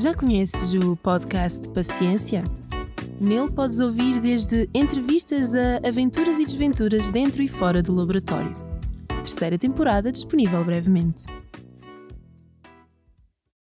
Já conheces o podcast Paciência? Nele podes ouvir desde entrevistas a aventuras e desventuras dentro e fora do laboratório. Terceira temporada disponível brevemente.